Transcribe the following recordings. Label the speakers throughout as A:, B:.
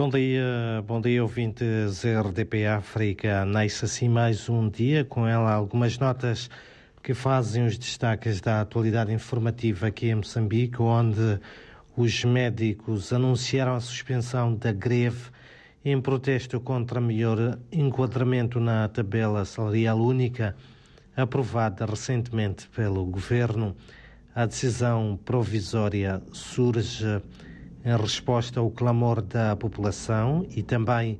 A: Bom dia, bom dia ouvintes RDP África. Nasce assim mais um dia, com ela algumas notas que fazem os destaques da atualidade informativa aqui em Moçambique, onde os médicos anunciaram a suspensão da greve em protesto contra melhor enquadramento na tabela salarial única aprovada recentemente pelo governo. A decisão provisória surge em resposta ao clamor da população e também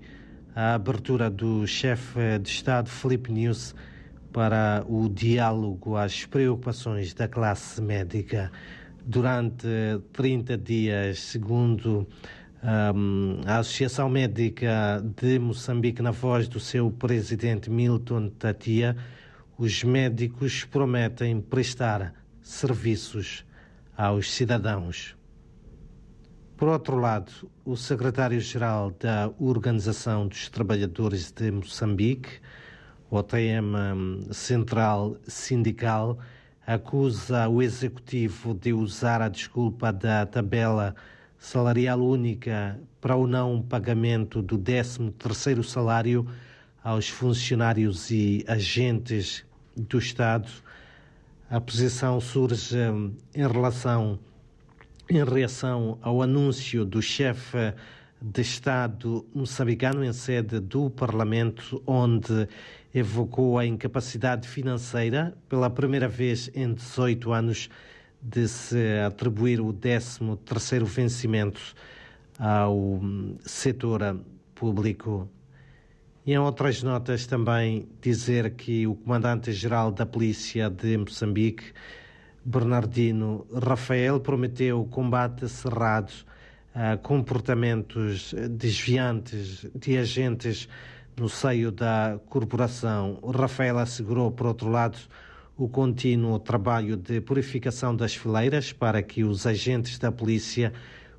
A: à abertura do chefe de Estado Felipe News para o diálogo às preocupações da classe médica. Durante 30 dias, segundo um, a Associação Médica de Moçambique, na voz do seu presidente Milton Tatia, os médicos prometem prestar serviços aos cidadãos. Por outro lado, o secretário-geral da Organização dos Trabalhadores de Moçambique, OTM Central Sindical, acusa o executivo de usar a desculpa da tabela salarial única para o não pagamento do 13º salário aos funcionários e agentes do Estado. A posição surge em relação em reação ao anúncio do chefe de Estado moçambicano em sede do Parlamento, onde evocou a incapacidade financeira pela primeira vez em 18 anos de se atribuir o 13º vencimento ao setor público. E em outras notas também dizer que o comandante-geral da Polícia de Moçambique Bernardino Rafael prometeu combate cerrado a comportamentos desviantes de agentes no seio da corporação. Rafael assegurou, por outro lado, o contínuo trabalho de purificação das fileiras para que os agentes da polícia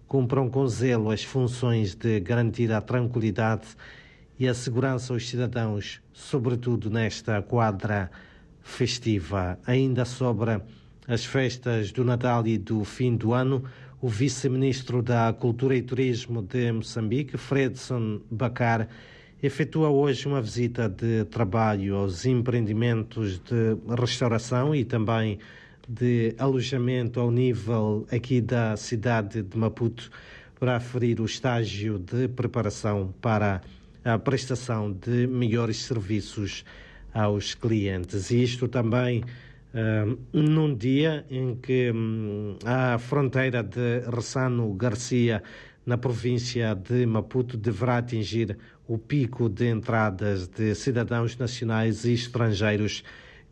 A: cumpram com zelo as funções de garantir a tranquilidade e a segurança aos cidadãos, sobretudo nesta quadra festiva. Ainda sobre as festas do Natal e do fim do ano, o vice-ministro da Cultura e Turismo de Moçambique, Fredson Bacar, efetua hoje uma visita de trabalho aos empreendimentos de restauração e também de alojamento ao nível aqui da cidade de Maputo para aferir o estágio de preparação para a prestação de melhores serviços aos clientes. E isto também Uh, num dia em que um, a fronteira de Ressano Garcia, na província de Maputo, deverá atingir o pico de entradas de cidadãos nacionais e estrangeiros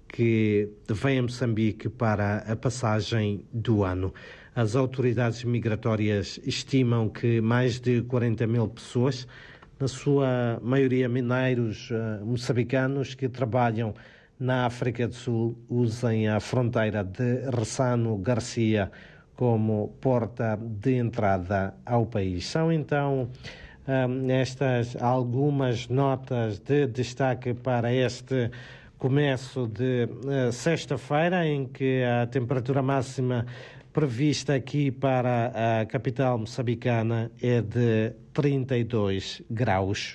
A: que vêm a Moçambique para a passagem do ano. As autoridades migratórias estimam que mais de 40 mil pessoas, na sua maioria mineiros uh, moçambicanos, que trabalham na África do Sul usem a fronteira de Ressano Garcia como porta de entrada ao país. São então um, estas algumas notas de destaque para este começo de uh, sexta-feira, em que a temperatura máxima prevista aqui para a capital moçambicana é de 32 graus.